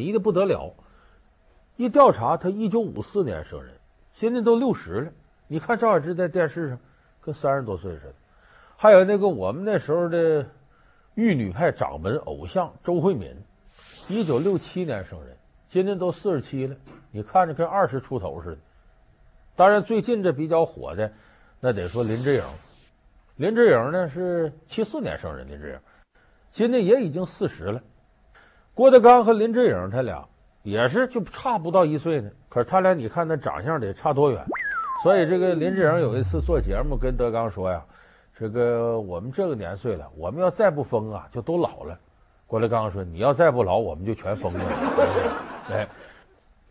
迷得不得了。一调查，他一九五四年生人，今年都六十了。你看赵雅芝在电视上跟三十多岁似的。还有那个我们那时候的玉女派掌门偶像周慧敏，一九六七年生人，今年都四十七了。你看着跟二十出头似的。当然，最近这比较火的，那得说林志颖。林志颖呢是七四年生人，林志颖今年也已经四十了。郭德纲和林志颖他俩也是就差不到一岁呢，可是他俩你看那长相得差多远？所以这个林志颖有一次做节目跟德纲说呀：“这个我们这个年岁了，我们要再不疯啊，就都老了。”郭德纲说：“你要再不老，我们就全疯了。”哎。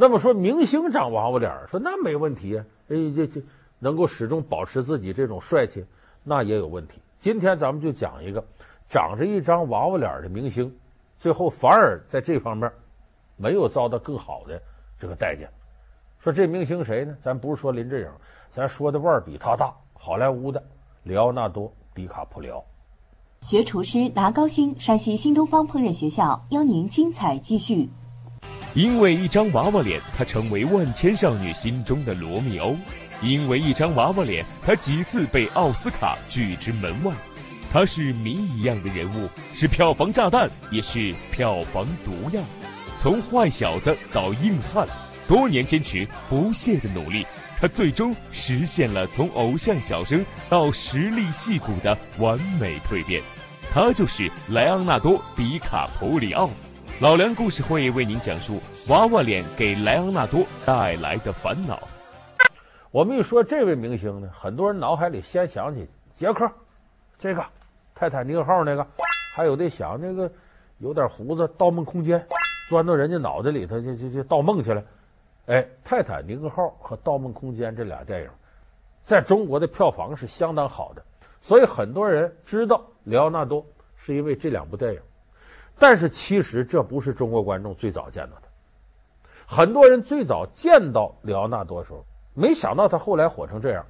那么说明星长娃娃脸，说那没问题啊，哎，这这能够始终保持自己这种帅气，那也有问题。今天咱们就讲一个长着一张娃娃脸的明星，最后反而在这方面没有遭到更好的这个待见。说这明星谁呢？咱不是说林志颖，咱说的腕儿比他大，好莱坞的里奥纳多·迪卡普里奥。学厨师拿高薪，山西新东方烹饪学校邀您精彩继续。因为一张娃娃脸，他成为万千少女心中的罗密欧；因为一张娃娃脸，他几次被奥斯卡拒之门外。他是谜一样的人物，是票房炸弹，也是票房毒药。从坏小子到硬汉，多年坚持不懈的努力，他最终实现了从偶像小生到实力戏骨的完美蜕变。他就是莱昂纳多·迪卡普里奥。老梁故事会为您讲述娃娃脸给莱昂纳多带来的烦恼。我们一说这位明星呢，很多人脑海里先想起杰克，这个泰坦尼克号那个，还有的想那个有点胡子《盗梦空间》，钻到人家脑袋里头就就就盗梦去了。哎，泰坦尼克号和《盗梦空间》这俩电影，在中国的票房是相当好的，所以很多人知道莱昂纳多是因为这两部电影。但是其实这不是中国观众最早见到的，很多人最早见到里奥纳多的时候，没想到他后来火成这样。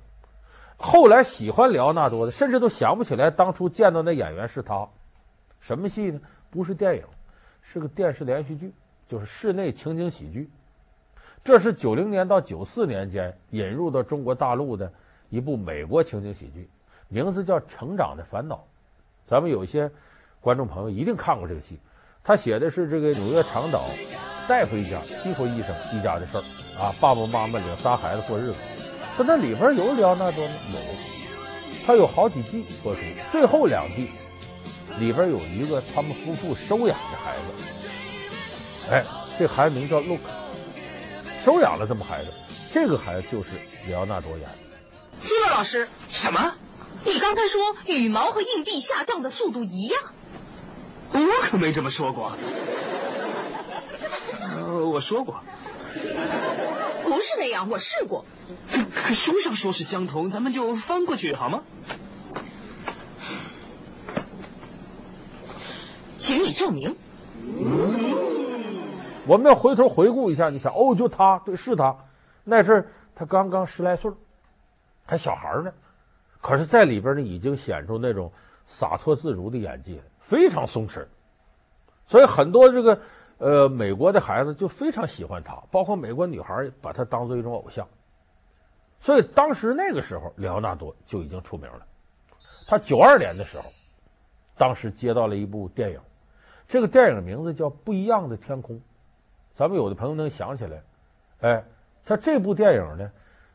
后来喜欢里奥纳多的，甚至都想不起来当初见到那演员是他。什么戏呢？不是电影，是个电视连续剧，就是室内情景喜剧。这是九零年到九四年间引入到中国大陆的一部美国情景喜剧，名字叫《成长的烦恼》。咱们有一些。观众朋友一定看过这个戏，他写的是这个纽约长岛大夫一家，西弗医生一家的事儿啊。爸爸妈妈领仨孩子过日子，说那里边有里奥纳多吗？有，他有好几季播出，最后两季里边有一个他们夫妇收养的孩子，哎，这孩子名叫洛克，收养了这么孩子，这个孩子就是里奥纳多演的。希洛老师，什么？你刚才说羽毛和硬币下降的速度一样？我可没这么说过。呃，我说过。不是那样，我试过。可可书上说是相同，咱们就翻过去好吗？请你证明。我们要回头回顾一下，你看，哦，就他，对，是他。那阵儿他刚刚十来岁，还小孩呢，可是在里边呢，已经显出那种洒脱自如的演技了。非常松弛，所以很多这个呃美国的孩子就非常喜欢他，包括美国女孩把他当做一种偶像。所以当时那个时候，里奥纳多就已经出名了。他九二年的时候，当时接到了一部电影，这个电影名字叫《不一样的天空》。咱们有的朋友能想起来，哎，他这部电影呢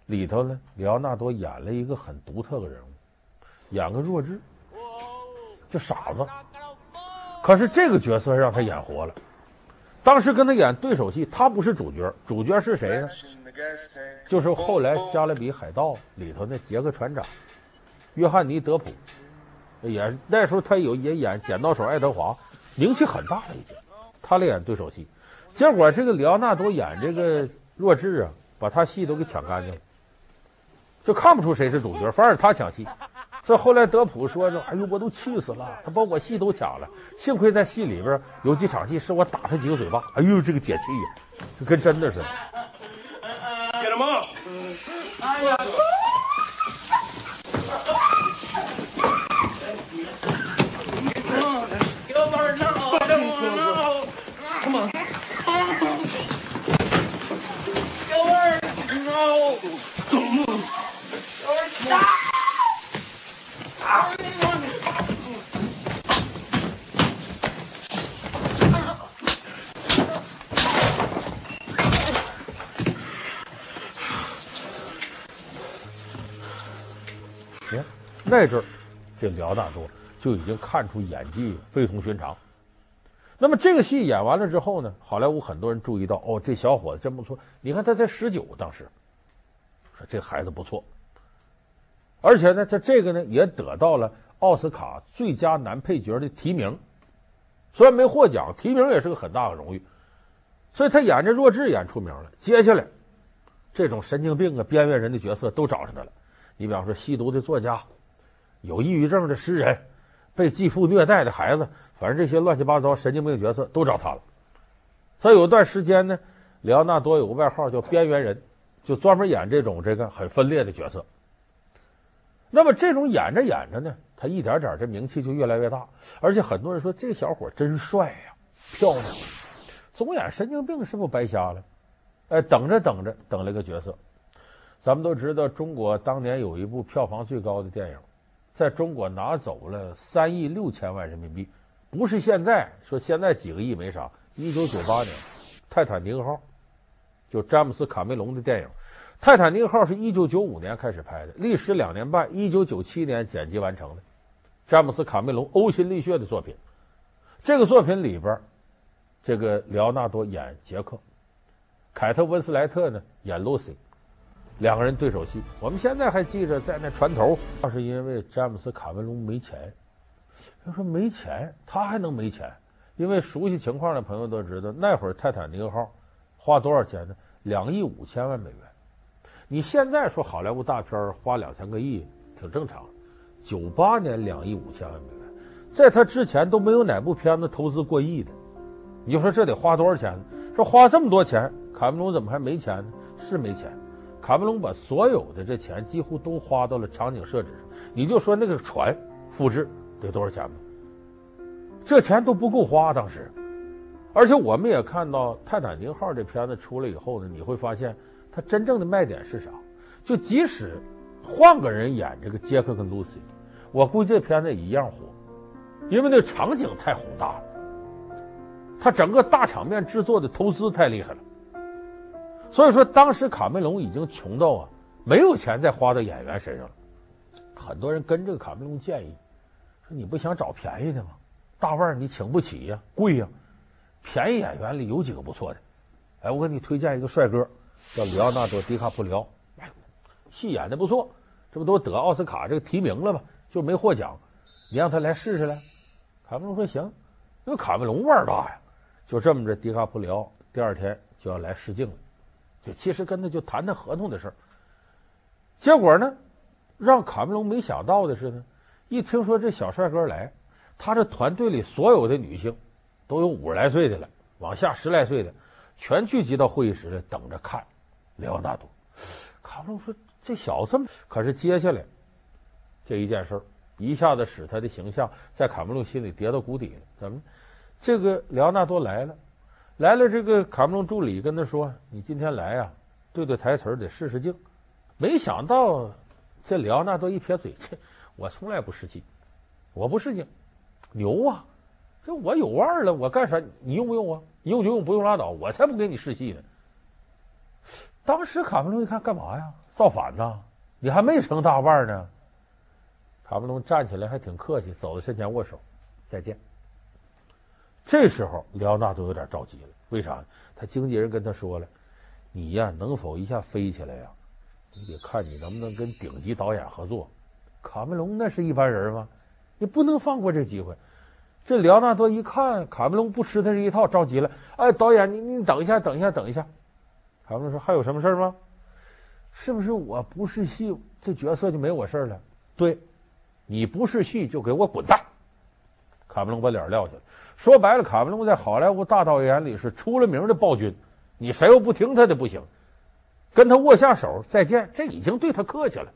里头呢，里奥纳多演了一个很独特的人物，演个弱智，就傻子。可是这个角色让他演活了。当时跟他演对手戏，他不是主角，主角是谁呢？就是后来《加勒比海盗》里头那杰克船长，约翰尼·德普，也那时候他有也演剪刀手爱德华，名气很大了已经。他来演对手戏，结果这个里奥纳多演这个弱智啊，把他戏都给抢干净了，就看不出谁是主角，反而他抢戏。所以后来德普说：“说哎呦，我都气死了！他把我戏都抢了，幸亏在戏里边有几场戏是我打他几个嘴巴。哎呦，这个解气呀，就跟真的似的。”给了吗？哎呀！你看那阵儿，这莱昂纳多就已经看出演技非同寻常。那么这个戏演完了之后呢，好莱坞很多人注意到，哦，这小伙子真不错。你看他才十九，当时说这孩子不错，而且呢，他这个呢也得到了奥斯卡最佳男配角的提名，虽然没获奖，提名也是个很大的荣誉。所以他演这弱智演出名了。接下来，这种神经病啊、边缘人的角色都找上他了。你比方说，吸毒的作家，有抑郁症的诗人，被继父虐待的孩子，反正这些乱七八糟神经病角色都找他了。所以有一段时间呢，莱昂纳多有个外号叫“边缘人”，就专门演这种这个很分裂的角色。那么这种演着演着呢，他一点点这名气就越来越大，而且很多人说这小伙真帅呀，漂亮。总演神经病是不是白瞎了？哎，等着等着，等了个角色。咱们都知道，中国当年有一部票房最高的电影，在中国拿走了三亿六千万人民币，不是现在说现在几个亿没啥。一九九八年，《泰坦尼克号》就詹姆斯卡梅隆的电影，《泰坦尼克号》是一九九五年开始拍的，历时两年半，一九九七年剪辑完成的。詹姆斯卡梅隆呕心沥血的作品，这个作品里边。这个莱昂纳多演杰克，凯特温斯莱特呢演露西，两个人对手戏。我们现在还记着在那船头，那是因为詹姆斯卡梅隆没钱。他说没钱，他还能没钱？因为熟悉情况的朋友都知道，那会儿泰坦尼克号花多少钱呢？两亿五千万美元。你现在说好莱坞大片花两千个亿挺正常。九八年两亿五千万美元，在他之前都没有哪部片子投资过亿的。你就说这得花多少钱呢？说花这么多钱，卡梅隆怎么还没钱呢？是没钱，卡梅隆把所有的这钱几乎都花到了场景设置上。你就说那个船复制得多少钱吧？这钱都不够花当时。而且我们也看到《泰坦尼克号》这片子出来以后呢，你会发现它真正的卖点是啥？就即使换个人演这个杰克跟露西，我估计这片子一样火，因为那场景太宏大了。他整个大场面制作的投资太厉害了，所以说当时卡梅隆已经穷到啊没有钱再花到演员身上了。很多人跟这个卡梅隆建议说：“你不想找便宜的吗？大腕儿你请不起呀，贵呀。便宜演员里有几个不错的，哎，我给你推荐一个帅哥，叫里奥纳多·迪卡普里奥，戏演的不错，这不都得奥斯卡这个提名了吗？就没获奖，你让他来试试来。”卡梅隆说：“行，因为卡梅隆腕儿大呀。”就这么着，迪卡普里奥第二天就要来试镜了，就其实跟他就谈谈合同的事儿。结果呢，让卡梅隆没想到的是呢，一听说这小帅哥来，他这团队里所有的女性都有五十来岁的了，往下十来岁的，全聚集到会议室里等着看莱昂纳多。卡梅隆说：“这小子，可是接下来这一件事儿，一下子使他的形象在卡梅隆心里跌到谷底了。怎么？”这个莱昂纳多来了，来了。这个卡梅隆助理跟他说：“你今天来呀、啊，对对台词得试试镜。”没想到这莱昂纳多一撇嘴：“这我从来不试镜，我不试镜，牛啊！这我有腕儿了，我干啥？你用不用啊？你用就用，不用拉倒。我才不给你试戏呢。”当时卡梅隆一看，干嘛呀？造反呐！你还没成大腕呢。卡梅隆站起来还挺客气，走到身前握手：“再见。”这时候，莱昂纳多有点着急了。为啥？他经纪人跟他说了：“你呀，能否一下飞起来呀？你得看你能不能跟顶级导演合作。卡梅隆那是一般人吗？你不能放过这机会。”这莱昂纳多一看卡梅隆不吃他这一套，着急了：“哎，导演，你你等一下，等一下，等一下。”卡梅隆说：“还有什么事吗？是不是我不试戏，这角色就没我事了？对，你不试戏就给我滚蛋！”卡梅隆把脸撂下了。说白了，卡梅隆在好莱坞大导演里是出了名的暴君，你谁又不听他的不行，跟他握下手再见，这已经对他客气了。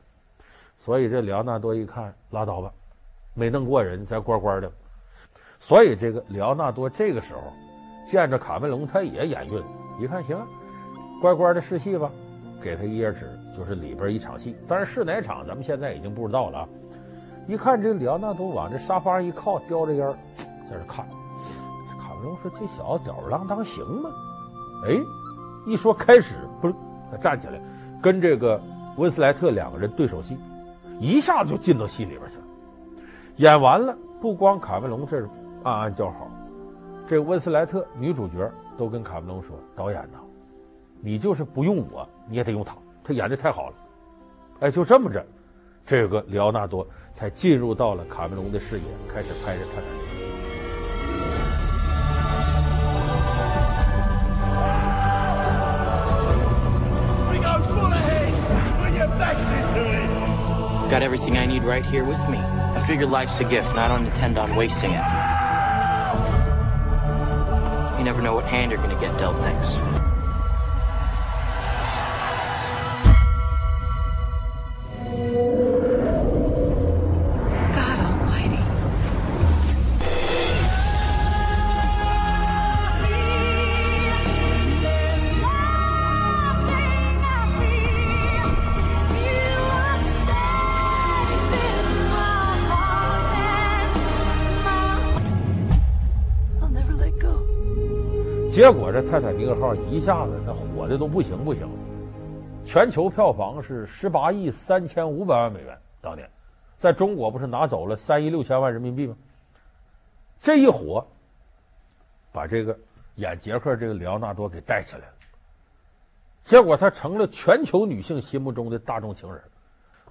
所以这莱昂纳多一看，拉倒吧，没弄过人，再乖乖的。所以这个莱昂纳多这个时候见着卡梅隆，他也眼晕，一看行，乖乖的试戏吧，给他一页纸，就是里边一场戏，但是是哪场，咱们现在已经不知道了啊。一看这莱昂纳多往这沙发上一靠，叼着烟，在这看。卡梅隆说：“这小子吊儿郎当行吗？”哎，一说开始，不是他站起来，跟这个温斯莱特两个人对手戏，一下就进到戏里边去了。演完了，不光卡梅隆这是暗暗叫好，这温斯莱特女主角都跟卡梅隆说：“导演呐，你就是不用我，你也得用他，他演的太好了。”哎，就这么着，这个里奥纳多才进入到了卡梅隆的视野，开始拍着《泰坦尼克》。Got everything I need right here with me. I figure life's a gift, and I don't intend on wasting it. You never know what hand you're gonna get dealt next. 结果这泰坦尼克号一下子那火的都不行不行，全球票房是十八亿三千五百万美元，当年，在中国不是拿走了三亿六千万人民币吗？这一火，把这个演杰克这个里奥纳多给带起来了，结果他成了全球女性心目中的大众情人，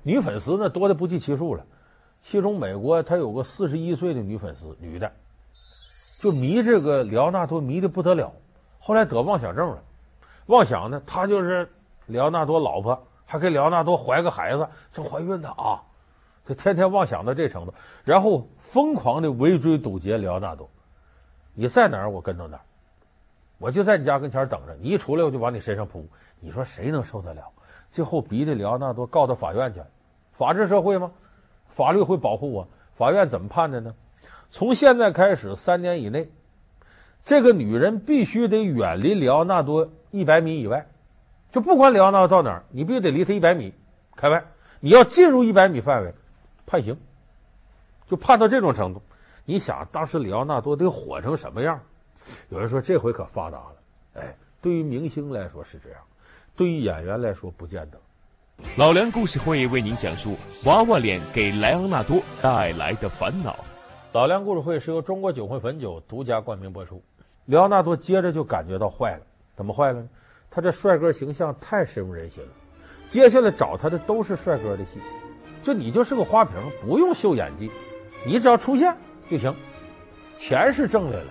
女粉丝呢多的不计其数了，其中美国他有个四十一岁的女粉丝，女的。就迷这个里奥纳多迷的不得了，后来得妄想症了，妄想呢，他就是里奥纳多老婆，还给里奥纳多怀个孩子，正怀孕呢啊，他天天妄想到这程度，然后疯狂的围追堵截里奥纳多，你在哪儿我跟到哪儿，我就在你家跟前等着，你一出来我就往你身上扑，你说谁能受得了？最后逼得里奥纳多告到法院去，法治社会吗？法律会保护我，法院怎么判的呢？从现在开始，三年以内，这个女人必须得远离里奥纳多一百米以外，就不管里奥纳多到哪儿，你必须得离他一百米开外。你要进入一百米范围，判刑，就判到这种程度。你想，当时里奥纳多得火成什么样？有人说这回可发达了，哎，对于明星来说是这样，对于演员来说不见得。老梁故事会为您讲述娃娃脸给莱昂纳多带来的烦恼。老梁故事会是由中国酒会汾酒独家冠名播出。里奥纳多接着就感觉到坏了，怎么坏了呢？他这帅哥形象太深入人心了，接下来找他的都是帅哥的戏，就你就是个花瓶，不用秀演技，你只要出现就行，钱是挣来了，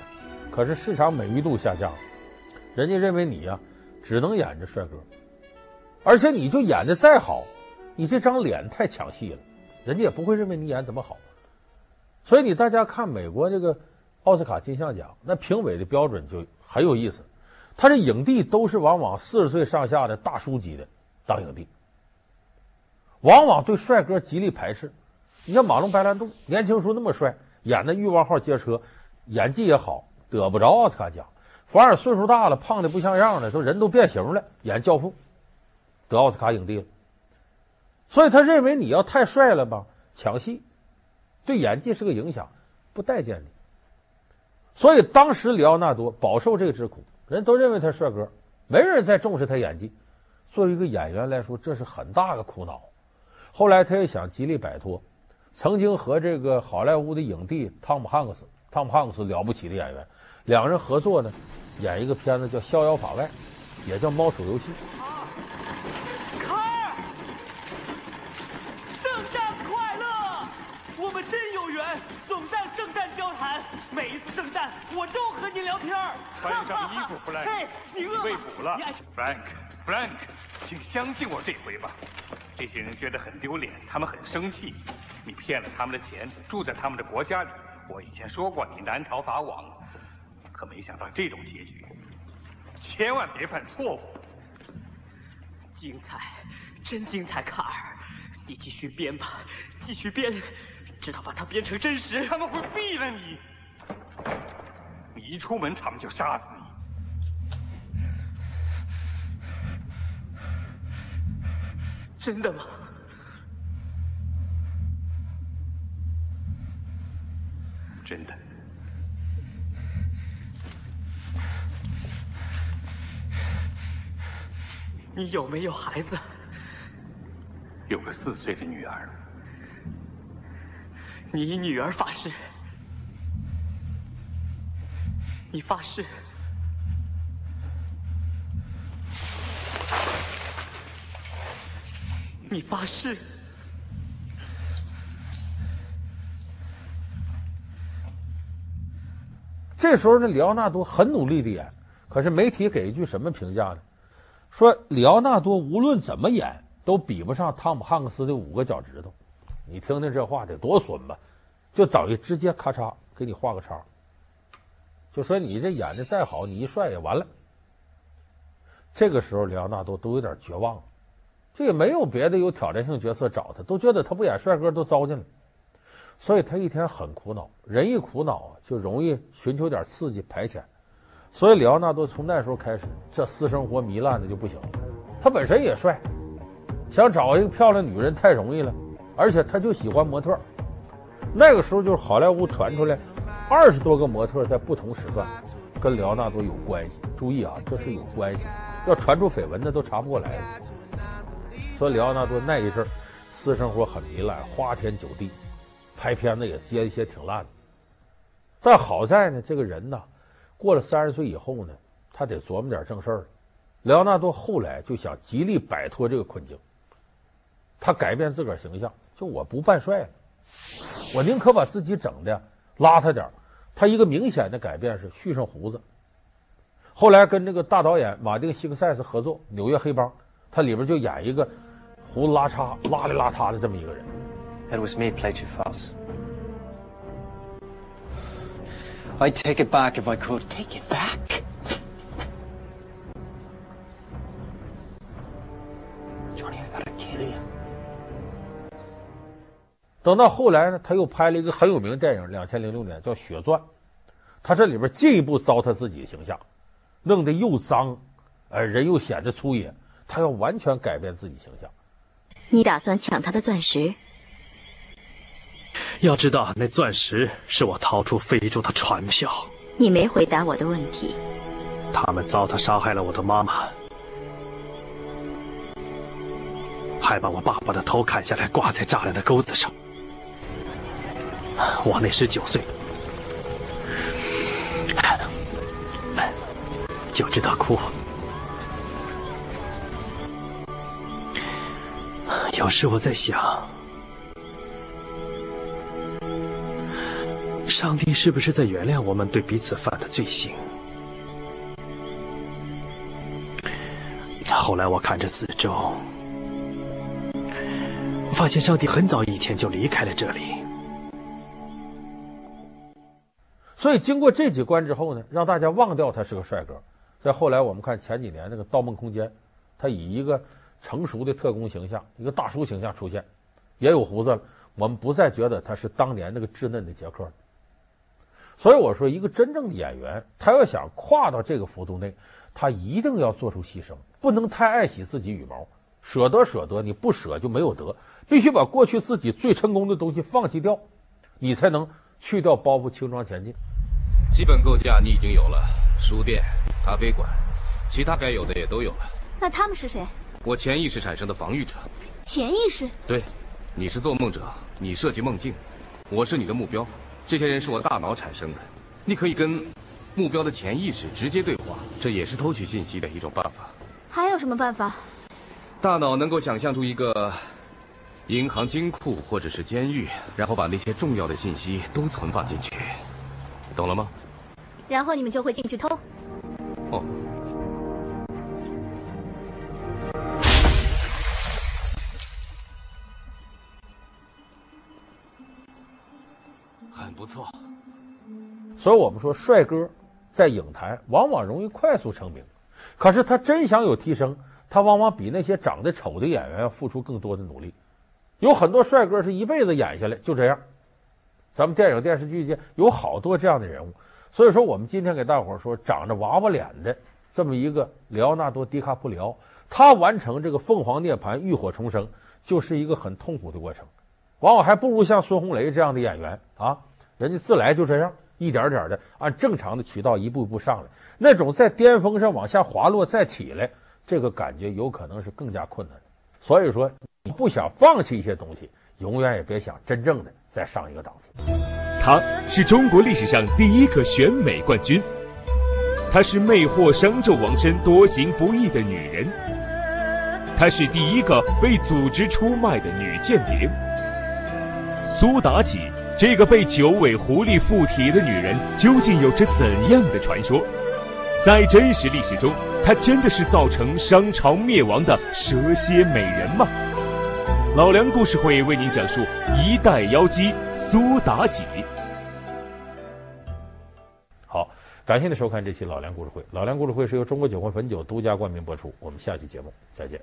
可是市场美誉度下降了，人家认为你呀、只能演着帅哥，而且你就演的再好，你这张脸太抢戏了，人家也不会认为你演怎么好。所以你大家看美国这个奥斯卡金像奖，那评委的标准就很有意思。他这影帝都是往往四十岁上下的大叔级的当影帝，往往对帅哥极力排斥。你像马龙白兰度，年轻时候那么帅，演的《欲望号街车》，演技也好，得不着奥斯卡奖。反而岁数大了，胖的不像样了，都人都变形了，演《教父》，得奥斯卡影帝了。所以他认为你要太帅了吧，抢戏。对演技是个影响，不待见你。所以当时里奥纳多饱受这个之苦，人都认为他帅哥，没人再重视他演技。作为一个演员来说，这是很大的苦恼。后来他也想极力摆脱，曾经和这个好莱坞的影帝汤姆汉克斯，汤姆汉克斯了不起的演员，两人合作呢，演一个片子叫《逍遥法外》，也叫《猫鼠游戏》。每一次圣诞，我穿上衣服，弗兰克。嘿，你饿？被捕了。，Frank，Frank，，请相信我这回吧。这些人觉得很丢脸，他们很生气。你骗了他们的钱，住在他们的国家里。我以前说过你难逃法网，可没想到这种结局。千万别犯错误。精彩，真精彩，卡尔，你继续编吧，继续编，直到把它编成真实。他们会毙了你。你一出门，他们就杀死你。真的吗？真的。你有没有孩子？有个四岁的女儿。你女儿发誓，你发誓，你发誓。这时候呢，里奥纳多很努力的演，可是媒体给一句什么评价呢？说里奥纳多无论怎么演，都比不上汤姆汉克斯的五个脚趾头。你听听这话得多损吧？就等于直接咔嚓给你画个叉。就说你这演的再好，你一帅也完了。这个时候，里奥纳多都有点绝望了，这也没有别的有挑战性角色找他，都觉得他不演帅哥都糟践了。所以他一天很苦恼，人一苦恼，就容易寻求点刺激排遣。所以里奥纳多从那时候开始，这私生活糜烂的就不行了。他本身也帅，想找一个漂亮女人太容易了，而且他就喜欢模特。那个时候就是好莱坞传出来，二十多个模特在不同时段跟莱奥纳多有关系。注意啊，这是有关系，要传出绯闻那都查不过来了。所以里奥纳多那一阵私生活很糜烂，花天酒地。拍片子也接一些挺烂的，但好在呢，这个人呐，过了三十岁以后呢，他得琢磨点正事儿。里奥纳多后来就想极力摆脱这个困境，他改变自个儿形象，就我不扮帅了，我宁可把自己整的邋遢点。他一个明显的改变是蓄上胡子。后来跟那个大导演马丁·西克塞斯合作《纽约黑帮》，他里边就演一个胡子拉碴、邋里邋遢的这么一个人。It was me played you false. I'd take it back if I could. Take it back? 等到后来呢，他又拍了一个很有名的电影，两千零六年叫《血钻》，他这里边进一步糟蹋自己的形象，弄得又脏，呃，人又显得粗野，他要完全改变自己形象。你打算抢他的钻石？要知道，那钻石是我逃出非洲的船票。你没回答我的问题。他们糟蹋杀害了我的妈妈，还把我爸爸的头砍下来挂在栅栏的钩子上。我那时九岁，就知道哭。有时我在想。上帝是不是在原谅我们对彼此犯的罪行？后来我看着四周，发现上帝很早以前就离开了这里。所以经过这几关之后呢，让大家忘掉他是个帅哥。再后来我们看前几年那个《盗梦空间》，他以一个成熟的特工形象，一个大叔形象出现，也有胡子了。我们不再觉得他是当年那个稚嫩的杰克。所以我说，一个真正的演员，他要想跨到这个幅度内，他一定要做出牺牲，不能太爱惜自己羽毛，舍得舍得，你不舍就没有得，必须把过去自己最成功的东西放弃掉，你才能去掉包袱，轻装前进。基本构架你已经有了，书店、咖啡馆，其他该有的也都有了。那他们是谁？我潜意识产生的防御者。潜意识？对，你是做梦者，你设计梦境，我是你的目标。这些人是我大脑产生的，你可以跟目标的潜意识直接对话，这也是偷取信息的一种办法。还有什么办法？大脑能够想象出一个银行金库或者是监狱，然后把那些重要的信息都存放进去，懂了吗？然后你们就会进去偷。哦。很不错，所以我们说，帅哥在影坛往往容易快速成名，可是他真想有提升，他往往比那些长得丑的演员要付出更多的努力。有很多帅哥是一辈子演下来就这样，咱们电影电视剧界有好多这样的人物。所以说，我们今天给大伙说，长着娃娃脸的这么一个里奥纳多·迪卡普里奥，他完成这个凤凰涅槃、浴火重生，就是一个很痛苦的过程。往往还不如像孙红雷这样的演员啊，人家自来就这样，一点点的按正常的渠道一步一步上来。那种在巅峰上往下滑落再起来，这个感觉有可能是更加困难。所以说，你不想放弃一些东西，永远也别想真正的再上一个档次。她是中国历史上第一个选美冠军，她是魅惑商纣王身、多行不义的女人，她是第一个被组织出卖的女间谍。苏妲己这个被九尾狐狸附体的女人，究竟有着怎样的传说？在真实历史中，她真的是造成商朝灭亡的蛇蝎美人吗？老梁故事会为您讲述一代妖姬苏妲己。好，感谢您收看这期老梁故事会。老梁故事会是由中国酒魂汾酒独家冠名播出。我们下期节目再见。